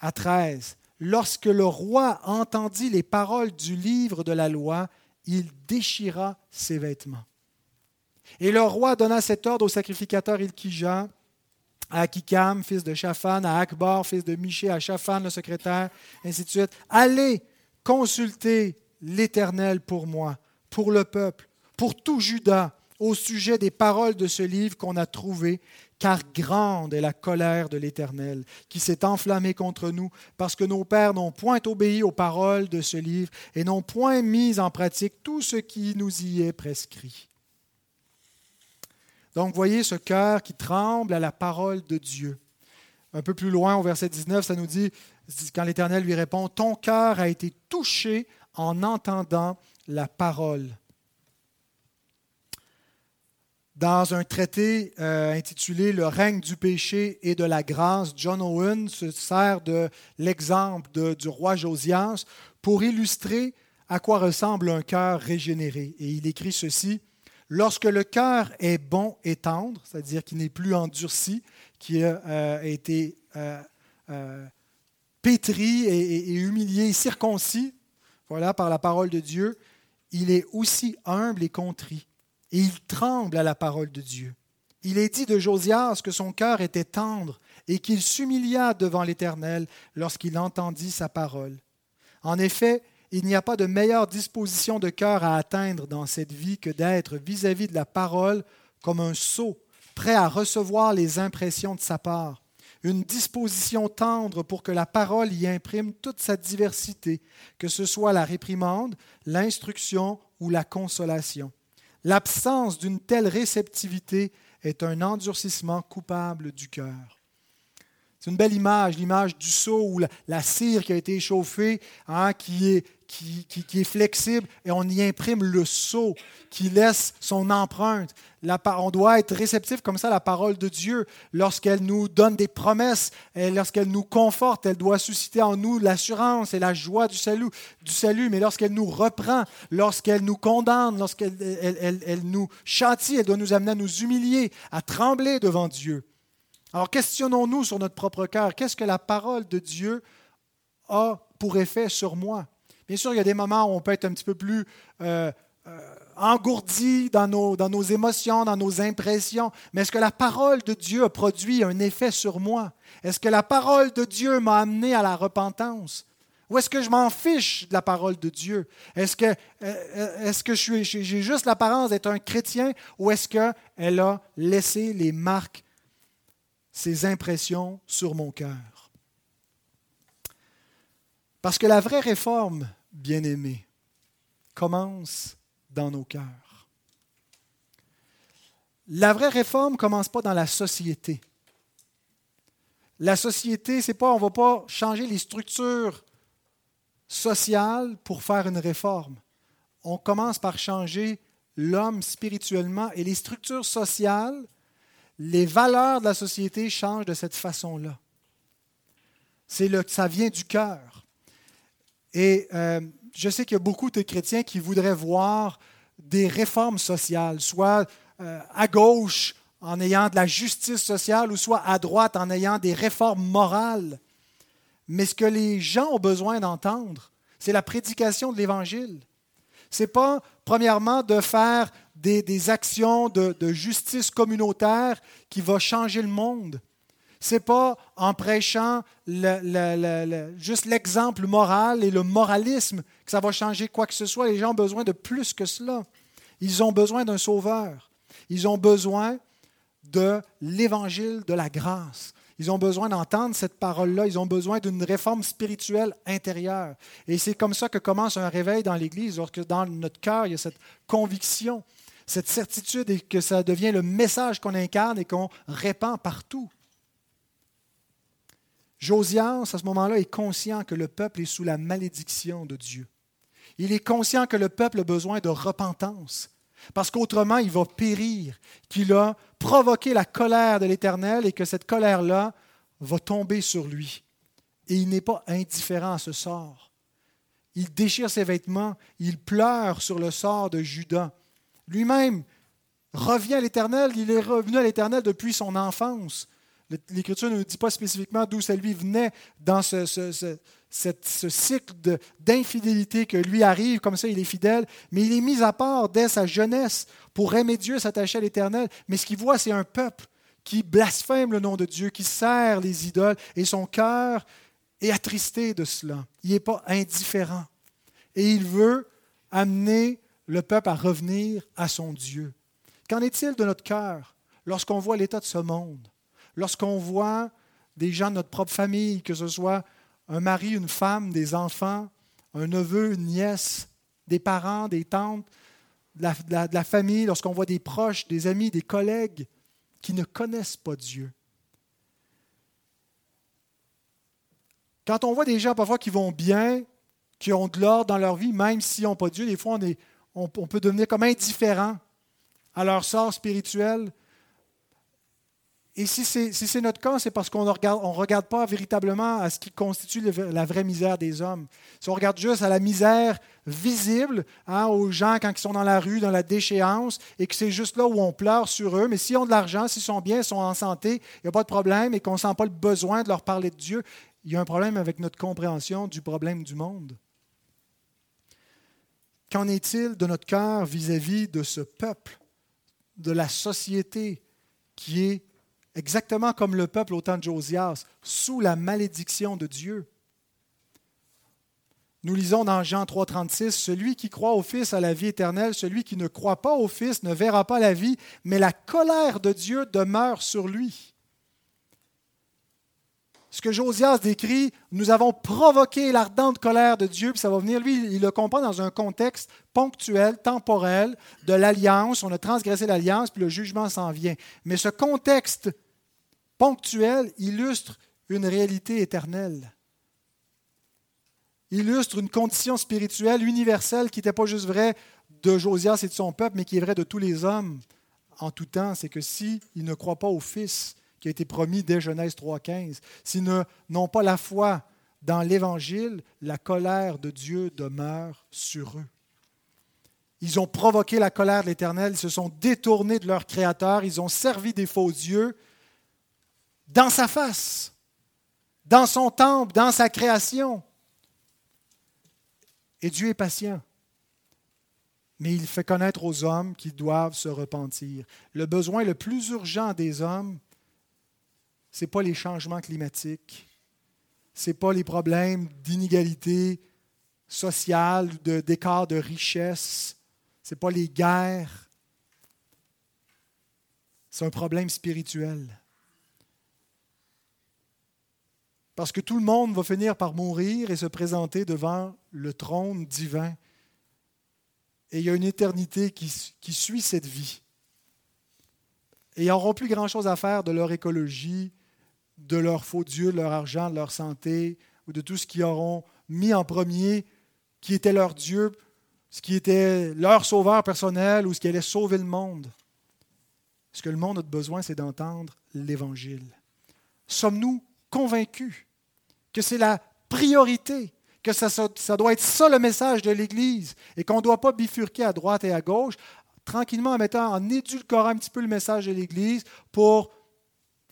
à 13, lorsque le roi entendit les paroles du livre de la loi, il déchira ses vêtements. Et le roi donna cet ordre au sacrificateur Ilkija, à Akikam, fils de Shaphan, à Akbar, fils de Miché, à Shaphan, le secrétaire, ainsi de suite. Allez consulter l'Éternel pour moi, pour le peuple, pour tout Judas au sujet des paroles de ce livre qu'on a trouvé, car grande est la colère de l'Éternel qui s'est enflammée contre nous, parce que nos pères n'ont point obéi aux paroles de ce livre et n'ont point mis en pratique tout ce qui nous y est prescrit. Donc voyez ce cœur qui tremble à la parole de Dieu. Un peu plus loin, au verset 19, ça nous dit, quand l'Éternel lui répond, Ton cœur a été touché en entendant la parole Dans un traité euh, intitulé Le règne du péché et de la grâce, John Owen se sert de l'exemple du roi Josias pour illustrer à quoi ressemble un cœur régénéré. Et il écrit ceci Lorsque le cœur est bon et tendre, c'est-à-dire qu'il n'est plus endurci, qui a euh, été euh, pétri et, et, humilié, circoncis, voilà, par la parole de Dieu, il est aussi humble et contrit et il tremble à la parole de Dieu. Il est dit de Josias que son cœur était tendre et qu'il s'humilia devant l'Éternel lorsqu'il entendit sa parole. En effet, il n'y a pas de meilleure disposition de cœur à atteindre dans cette vie que d'être vis-à-vis de la parole comme un sceau, prêt à recevoir les impressions de sa part, une disposition tendre pour que la parole y imprime toute sa diversité, que ce soit la réprimande, l'instruction ou la consolation. L'absence d'une telle réceptivité est un endurcissement coupable du cœur. C'est une belle image, l'image du seau ou la, cire qui a été échauffée, hein, qui, est, qui, est flexible, et on y imprime le seau qui laisse son empreinte. on doit être réceptif comme ça la parole de Dieu. Lorsqu'elle nous donne des promesses, lorsqu'elle nous conforte, elle doit susciter en nous l'assurance et la joie du salut. Du salut. Mais lorsqu'elle nous reprend, lorsqu'elle nous condamne, lorsqu'elle elle, nous châtie, elle doit nous amener à nous humilier, à trembler devant Dieu. Alors questionnons-nous sur notre propre cœur. Qu'est-ce que la parole de Dieu a pour effet sur moi? Bien sûr, il y a des moments où on peut être un petit peu plus euh, euh, engourdi dans nos, dans nos émotions, dans nos impressions, mais est-ce que la parole de Dieu a produit un effet sur moi? Est-ce que la parole de Dieu m'a amené à la repentance? Ou est-ce que je m'en fiche de la parole de Dieu? Est-ce que, euh, est-ce que j'ai juste l'apparence d'être un chrétien? Ou est-ce qu'elle a laissé les marques ces impressions sur mon cœur? Parce que la vraie réforme, bien-aimée, commence dans nos cœurs. La vraie réforme ne commence pas dans la société. La société, c'est pas, on ne va pas changer les structures sociales pour faire une réforme. On commence par changer l'homme spirituellement et les structures sociales les valeurs de la société changent de cette façon-là. C'est ça vient du cœur. Et euh, je sais qu'il y a beaucoup de chrétiens qui voudraient voir des réformes sociales, soit euh, à gauche en ayant de la justice sociale, ou soit à droite en ayant des réformes morales. Mais ce que les gens ont besoin d'entendre, c'est la prédication de l'Évangile. Ce n'est pas, premièrement, de faire des, actions de, justice communautaire qui va changer le monde. N'est pas en prêchant juste l'exemple moral et le moralisme que ça va changer quoi que ce soit. Les gens ont besoin de plus que cela. Ils ont besoin d'un sauveur. Ils ont besoin de l'évangile de la grâce. Ils ont besoin d'entendre cette parole-là. Ils ont besoin d'une réforme spirituelle intérieure. Et c'est comme ça que commence un réveil dans l'Église, lorsque dans notre cœur, il y a cette conviction cette certitude et que ça devient le message qu'on incarne et qu'on répand partout. Josias, à ce moment-là, est conscient que le peuple est sous la malédiction de Dieu. Il est conscient que le peuple a besoin de repentance, parce qu'autrement il va périr, qu'il a provoqué la colère de l'Éternel et que cette colère-là va tomber sur lui. Et il n'est pas indifférent à ce sort. Il déchire ses vêtements, il pleure sur le sort de Judas lui-même revient à l'Éternel. Il est revenu à l'Éternel depuis son enfance. L'Écriture ne nous dit pas spécifiquement d'où ça lui venait dans ce, cycle d'infidélité que lui arrive, comme ça il est fidèle, mais il est mis à part dès sa jeunesse pour aimer Dieu, s'attacher à l'Éternel. Mais ce qu'il voit, c'est un peuple qui blasphème le nom de Dieu, qui sert les idoles, et son cœur est attristé de cela. Il n'est pas indifférent. Et il veut amener le peuple à revenir à son Dieu. Qu'en est-il de notre cœur lorsqu'on voit l'état de ce monde, lorsqu'on voit des gens de notre propre famille, que ce soit un mari, une femme, des enfants, un neveu, une nièce, des parents, des tantes, de la, famille, lorsqu'on voit des proches, des amis, des collègues qui ne connaissent pas Dieu. Quand on voit des gens parfois qui vont bien, qui ont de l'ordre dans leur vie, même s'ils n'ont pas Dieu, des fois on on, peut devenir comme indifférent à leur sort spirituel. Et si c'est notre cas, c'est parce qu'on ne regarde, pas véritablement à ce qui constitue la vraie misère des hommes. Si on regarde juste à la misère visible, hein, aux gens quand ils sont dans la rue, dans la déchéance, et que c'est juste là où on pleure sur eux, mais s'ils ont de l'argent, s'ils sont bien, s'ils sont en santé, il n'y a pas de problème, et qu'on ne sent pas le besoin de leur parler de Dieu, il y a un problème avec notre compréhension du problème du monde. Qu'en est-il de notre cœur vis-à-vis de ce peuple, de la société qui est exactement comme le peuple au temps de Josias, sous la malédiction de Dieu. Nous lisons dans Jean 3,36 Celui qui croit au Fils a la vie éternelle, celui qui ne croit pas au Fils ne verra pas la vie, mais la colère de Dieu demeure sur lui. Ce que Josias décrit, nous avons provoqué l'ardente colère de Dieu, puis ça va venir, lui, il le comprend dans un contexte ponctuel, temporel, de l'alliance. On a transgressé l'alliance, puis le jugement s'en vient. Mais ce contexte ponctuel illustre une réalité éternelle. Illustre une condition spirituelle universelle qui n'était pas juste vraie de Josias et de son peuple, mais qui est vraie de tous les hommes en tout temps. C'est que s'ils ne croient pas au Fils qui a été promis dès Genèse 3.15, s'ils n'ont pas la foi dans l'Évangile, la colère de Dieu demeure sur eux. Ils ont provoqué la colère de l'Éternel, ils se sont détournés de leur Créateur, ils ont servi des faux dieux, dans sa face, dans son temple, dans sa création. Et Dieu est patient. Mais il fait connaître aux hommes qu'ils doivent se repentir. Le besoin le plus urgent des hommes, ce n'est pas les changements climatiques, ce n'est pas les problèmes d'inégalité sociale, d'écart de, de richesse, ce n'est pas les guerres. C'est un problème spirituel. Parce que tout le monde va finir par mourir et se présenter devant le trône divin. Et il y a une éternité qui, suit cette vie. Et ils n'auront plus grand-chose à faire de leur écologie, de leur faux Dieu, de leur argent, de leur santé, ou de tout ce qu'ils auront mis en premier, qui était leur Dieu, ce qui était leur sauveur personnel ou ce qui allait sauver le monde. Ce que le monde a besoin, c'est d'entendre l'Évangile. Sommes-nous convaincus que c'est la priorité, que ça, ça, doit être ça le message de l'Église et qu'on ne doit pas bifurquer à droite et à gauche, tranquillement en mettant, en édulcorant un petit peu le message de l'Église pour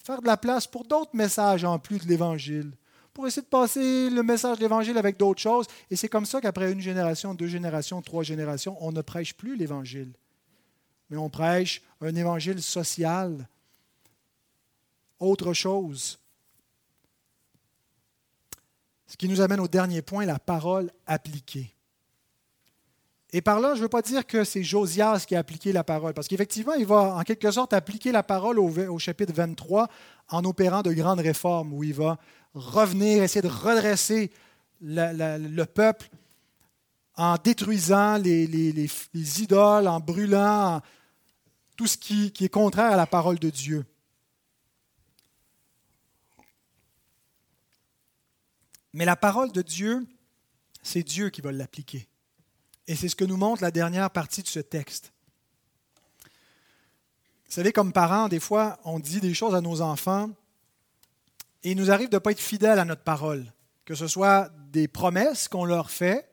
faire de la place pour d'autres messages en plus de l'Évangile, pour essayer de passer le message de l'Évangile avec d'autres choses. Et c'est comme ça qu'après une génération, deux générations, trois générations, on ne prêche plus l'Évangile, mais on prêche un Évangile social, autre chose. Ce qui nous amène au dernier point, la parole appliquée. Et par là, je ne veux pas dire que c'est Josias qui a appliqué la parole, parce qu'effectivement, il va en quelque sorte appliquer la parole au, chapitre 23 en opérant de grandes réformes, où il va revenir, essayer de redresser le peuple en détruisant les, idoles, en brûlant tout ce qui est contraire à la parole de Dieu. Mais la parole de Dieu, c'est Dieu qui va l'appliquer. Et c'est ce que nous montre la dernière partie de ce texte. Vous savez, comme parents, des fois, on dit des choses à nos enfants et il nous arrive de ne pas être fidèles à notre parole, que ce soit des promesses qu'on leur fait,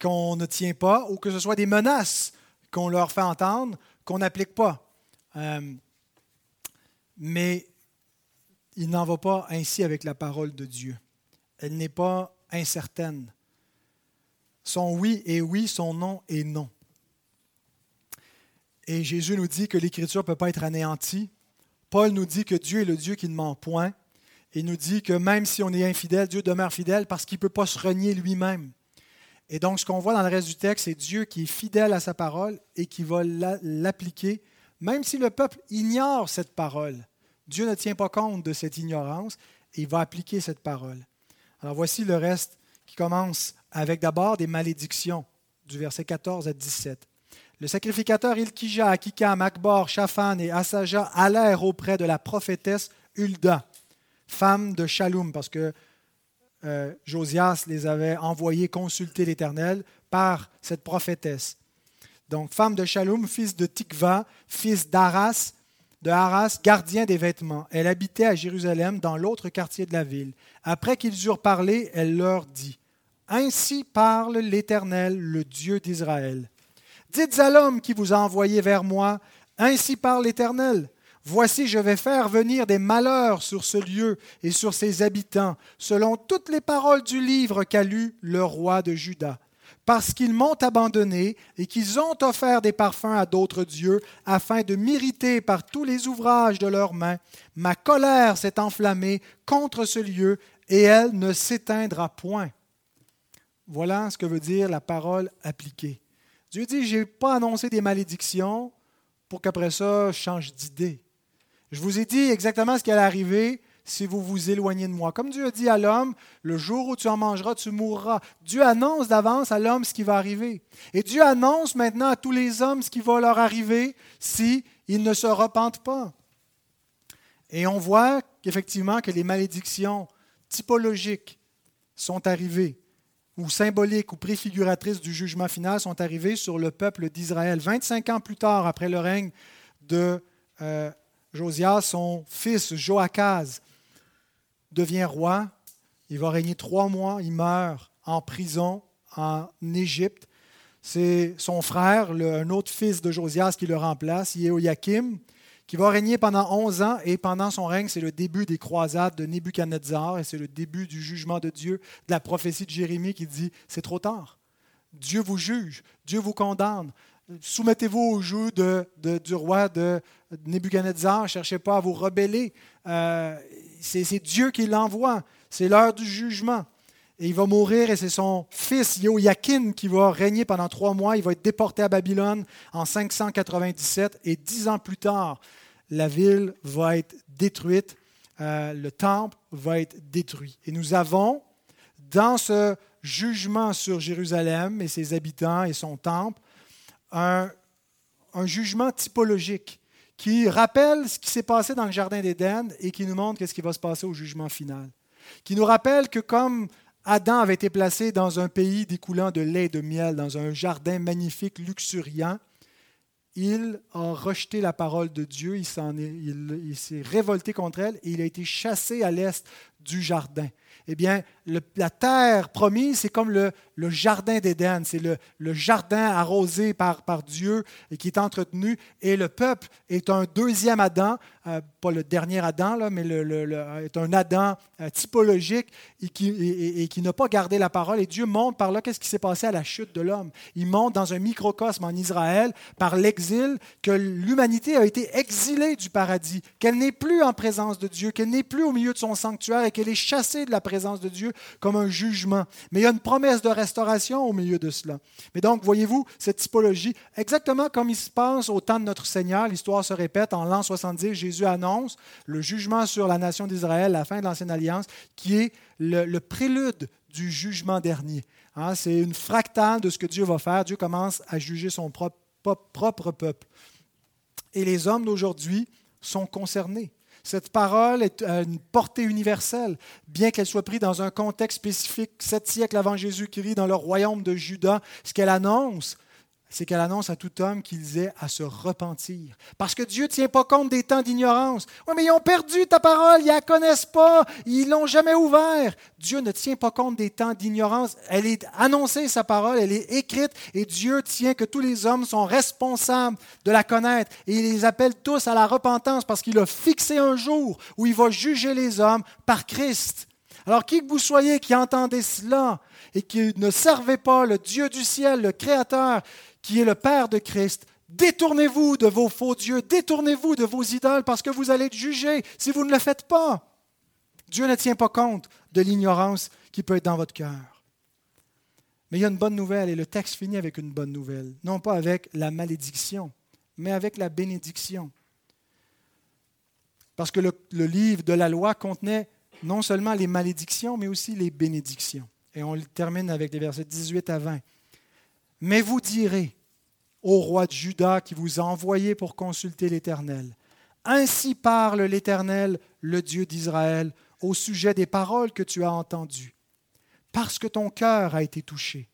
qu'on ne tient pas, ou que ce soit des menaces qu'on leur fait entendre, qu'on n'applique pas. Euh, mais il n'en va pas ainsi avec la parole de Dieu elle n'est pas incertaine. Son oui est oui, son non est non. Et Jésus nous dit que l'Écriture ne peut pas être anéantie. Paul nous dit que Dieu est le Dieu qui ne ment point. Il nous dit que même si on est infidèle, Dieu demeure fidèle parce qu'il ne peut pas se renier lui-même. Et donc, ce qu'on voit dans le reste du texte, c'est Dieu qui est fidèle à sa parole et qui va l'appliquer, même si le peuple ignore cette parole. Dieu ne tient pas compte de cette ignorance et il va appliquer cette parole. Alors voici le reste qui commence avec d'abord des malédictions, du verset 14 à 17. Le sacrificateur Ilkija, Akikam, Akbor, Shaphan et Asaja allèrent auprès de la prophétesse Hulda, femme de Shalom, parce que euh, Josias les avait envoyés consulter l'Éternel par cette prophétesse. donc femme de Shalom, fils de Tikva, fils d'Aras, de Haras, gardien des vêtements. Elle habitait à Jérusalem, dans l'autre quartier de la ville. Après qu'ils eurent parlé, elle leur dit, Ainsi parle l'Éternel, le Dieu d'Israël. Dites à l'homme qui vous a envoyé vers moi, Ainsi parle l'Éternel. Voici, je vais faire venir des malheurs sur ce lieu et sur ses habitants, selon toutes les paroles du livre qu'a lu le roi de Juda parce qu'ils m'ont abandonné et qu'ils ont offert des parfums à d'autres dieux, afin de m'irriter par tous les ouvrages de leurs mains. Ma colère s'est enflammée contre ce lieu, et elle ne s'éteindra point. Voilà ce que veut dire la parole appliquée. Dieu dit, je n'ai pas annoncé des malédictions pour qu'après ça, je change d'idée. Je vous ai dit exactement ce qui allait arriver, si vous vous éloignez de moi. Comme Dieu a dit à l'homme, le jour où tu en mangeras, tu mourras. Dieu annonce d'avance à l'homme ce qui va arriver. Et Dieu annonce maintenant à tous les hommes ce qui va leur arriver si ne se repentent pas. Et on voit qu'effectivement que les malédictions typologiques sont arrivées, ou symboliques ou préfiguratrices du jugement final sont arrivées sur le peuple d'Israël. 25 ans plus tard, après le règne de euh, Josias, son fils Joachaz devient roi. Il va régner trois mois. Il meurt en prison en Égypte. C'est son frère, un autre fils de Josias, qui le remplace, Yehoiakim, qui va régner pendant 11 ans. Et pendant son règne, c'est le début des croisades de Nebuchadnezzar et c'est le début du jugement de Dieu, de la prophétie de Jérémie qui dit c'est trop tard. Dieu vous juge, Dieu vous condamne. Soumettez-vous au joug du roi de Nebuchadnezzar, ne cherchez pas à vous rebeller. Euh, c'est Dieu qui l'envoie. C'est l'heure du jugement. Et il va mourir et c'est son fils Yoakin qui va régner pendant trois mois. Il va être déporté à Babylone en 597 et dix ans plus tard, la ville va être détruite, euh, le temple va être détruit. Et nous avons dans ce jugement sur Jérusalem et ses habitants et son temple un jugement typologique qui rappelle ce qui s'est passé dans le Jardin d'Éden et qui nous montre ce qui va se passer au jugement final. Qui nous rappelle que comme Adam avait été placé dans un pays découlant de lait et de miel, dans un jardin magnifique, luxuriant, il a rejeté la parole de Dieu, il s'est révolté contre elle et il a été chassé à l'est du jardin eh bien, la terre promise, c'est comme le, jardin d'Éden, c'est le, jardin arrosé par, Dieu et qui est entretenu. Et le peuple est un deuxième Adam, euh, pas le dernier Adam, mais le, est un Adam euh, typologique et qui, et, qui n'a pas gardé la parole. Et Dieu montre par là qu'est-ce qui s'est passé à la chute de l'homme. Il montre dans un microcosme en Israël, par l'exil, que l'humanité a été exilée du paradis, qu'elle n'est plus en présence de Dieu, qu'elle n'est plus au milieu de son sanctuaire et qu'elle est chassée de la présence de Dieu comme un jugement. Mais il y a une promesse de restauration au milieu de cela. Mais donc, voyez-vous, cette typologie, exactement comme il se passe au temps de notre Seigneur, l'histoire se répète, en l'an 70, Jésus annonce le jugement sur la nation d'Israël, la fin de l'Ancienne Alliance, qui est le, prélude du jugement dernier. Hein, c'est une fractale de ce que Dieu va faire. Dieu commence à juger son propre, propre peuple. Et les hommes d'aujourd'hui sont concernés. Cette parole est une portée universelle, bien qu'elle soit prise dans un contexte spécifique, sept siècles avant Jésus-Christ, dans le royaume de Juda. Ce qu'elle annonce, c'est qu'elle annonce à tout homme qu'ils aient à se repentir. Parce que Dieu ne tient pas compte des temps d'ignorance. Oui, mais ils ont perdu ta parole, ils ne la connaissent pas, ils l'ont jamais ouvert. Dieu ne tient pas compte des temps d'ignorance. Elle est annoncée, sa parole, elle est écrite, et Dieu tient que tous les hommes sont responsables de la connaître. Et il les appelle tous à la repentance parce qu'il a fixé un jour où il va juger les hommes par Christ. Alors, qui que vous soyez qui entendez cela et qui ne servez pas le Dieu du ciel, le Créateur, qui est le Père de Christ, détournez-vous de vos faux dieux, détournez-vous de vos idoles parce que vous allez être jugés si vous ne le faites pas. Dieu ne tient pas compte de l'ignorance qui peut être dans votre cœur. Mais il y a une bonne nouvelle et le texte finit avec une bonne nouvelle. Non pas avec la malédiction, mais avec la bénédiction. Parce que le, livre de la loi contenait non seulement les malédictions, mais aussi les bénédictions. Et on termine avec les versets 18 à 20. Mais vous direz au roi de Juda qui vous a envoyé pour consulter l'Éternel, Ainsi parle l'Éternel, le Dieu d'Israël, au sujet des paroles que tu as entendues. Parce que ton cœur a été touché,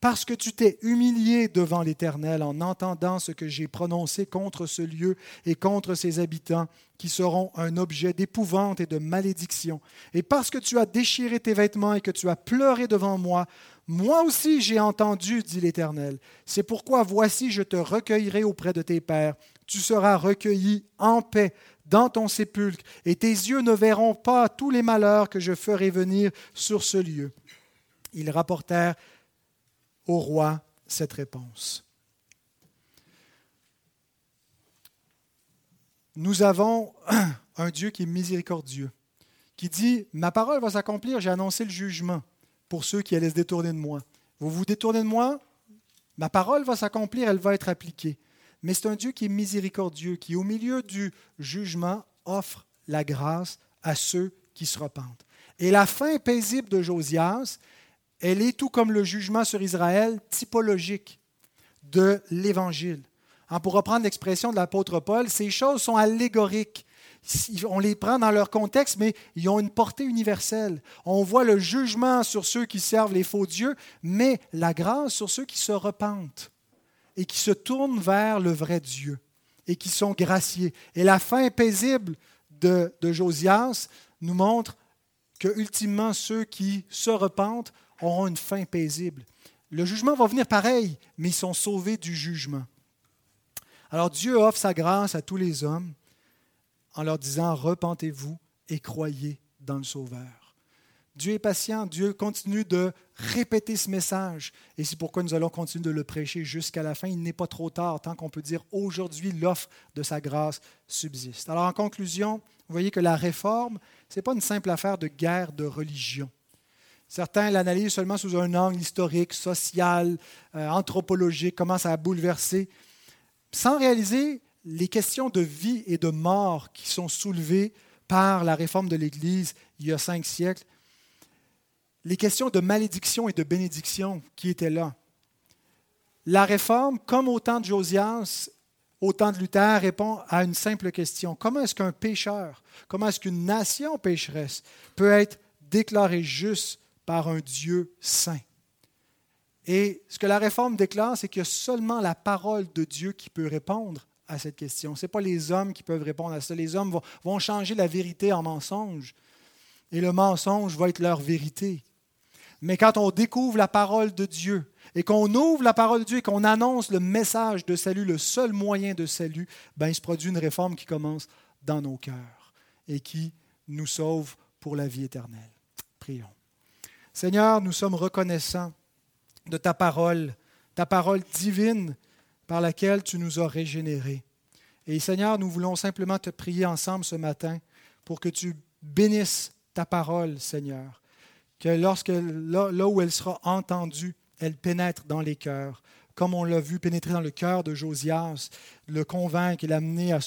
parce que tu t'es humilié devant l'Éternel en entendant ce que j'ai prononcé contre ce lieu et contre ses habitants, qui seront un objet d'épouvante et de malédiction, et parce que tu as déchiré tes vêtements et que tu as pleuré devant moi, moi aussi j'ai entendu, dit l'Éternel. C'est pourquoi voici, je te recueillerai auprès de tes pères. Tu seras recueilli en paix dans ton sépulcre, et tes yeux ne verront pas tous les malheurs que je ferai venir sur ce lieu. Ils rapportèrent au roi cette réponse. Nous avons un Dieu qui est miséricordieux, qui dit, ma parole va s'accomplir, j'ai annoncé le jugement pour ceux qui allaient se détourner de moi. Vous vous détournez de moi, ma parole va s'accomplir, elle va être appliquée. Mais c'est un Dieu qui est miséricordieux, qui au milieu du jugement offre la grâce à ceux qui se repentent. Et la fin paisible de Josias, elle est tout comme le jugement sur Israël typologique de l'Évangile. Hein, pour reprendre l'expression de l'apôtre Paul, ces choses sont allégoriques. On les prend dans leur contexte, mais ils ont une portée universelle. On voit le jugement sur ceux qui servent les faux dieux, mais la grâce sur ceux qui se repentent et qui se tournent vers le vrai Dieu et qui sont graciés. Et la fin paisible de, Josias nous montre que, ultimement, ceux qui se repentent auront une fin paisible. Le jugement va venir pareil, mais ils sont sauvés du jugement. Alors Dieu offre sa grâce à tous les hommes en leur disant, repentez-vous et croyez dans le Sauveur. Dieu est patient, Dieu continue de répéter ce message. Et c'est pourquoi nous allons continuer de le prêcher jusqu'à la fin. Il n'est pas trop tard, tant qu'on peut dire aujourd'hui l'offre de sa grâce subsiste. Alors en conclusion, vous voyez que la réforme, ce n'est pas une simple affaire de guerre de religion. Certains l'analysent seulement sous un angle historique, social, euh, anthropologique, comment ça a bouleversé, sans réaliser les questions de vie et de mort qui sont soulevées par la réforme de l'Église il y a cinq siècles, les questions de malédiction et de bénédiction qui étaient là. La réforme, comme au temps de Josias, au temps de Luther, répond à une simple question. Comment est-ce qu'un pécheur, comment est-ce qu'une nation pécheresse peut être déclarée juste par un Dieu saint? Et ce que la réforme déclare, c'est qu'il y a seulement la parole de Dieu qui peut répondre à cette question. Ce n'est pas les hommes qui peuvent répondre à ça. Les hommes vont, changer la vérité en mensonge. Et le mensonge va être leur vérité. Mais quand on découvre la parole de Dieu et qu'on ouvre la parole de Dieu et qu'on annonce le message de salut, le seul moyen de salut, ben, il se produit une réforme qui commence dans nos cœurs et qui nous sauve pour la vie éternelle. Prions. Seigneur, nous sommes reconnaissants de ta parole, ta parole divine par laquelle tu nous as régénérés. Et Seigneur, nous voulons simplement te prier ensemble ce matin pour que tu bénisses ta parole, Seigneur, que lorsque là, où elle sera entendue, elle pénètre dans les cœurs, comme on l'a vu pénétrer dans le cœur de Josias, le convaincre et l'amener à,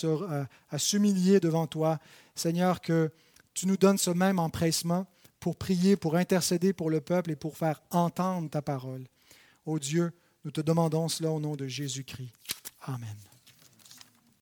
à s'humilier devant toi. Seigneur, que tu nous donnes ce même empressement pour prier, pour intercéder pour le peuple et pour faire entendre ta parole. Ô Dieu, nous te demandons cela au nom de Jésus-Christ. Amen.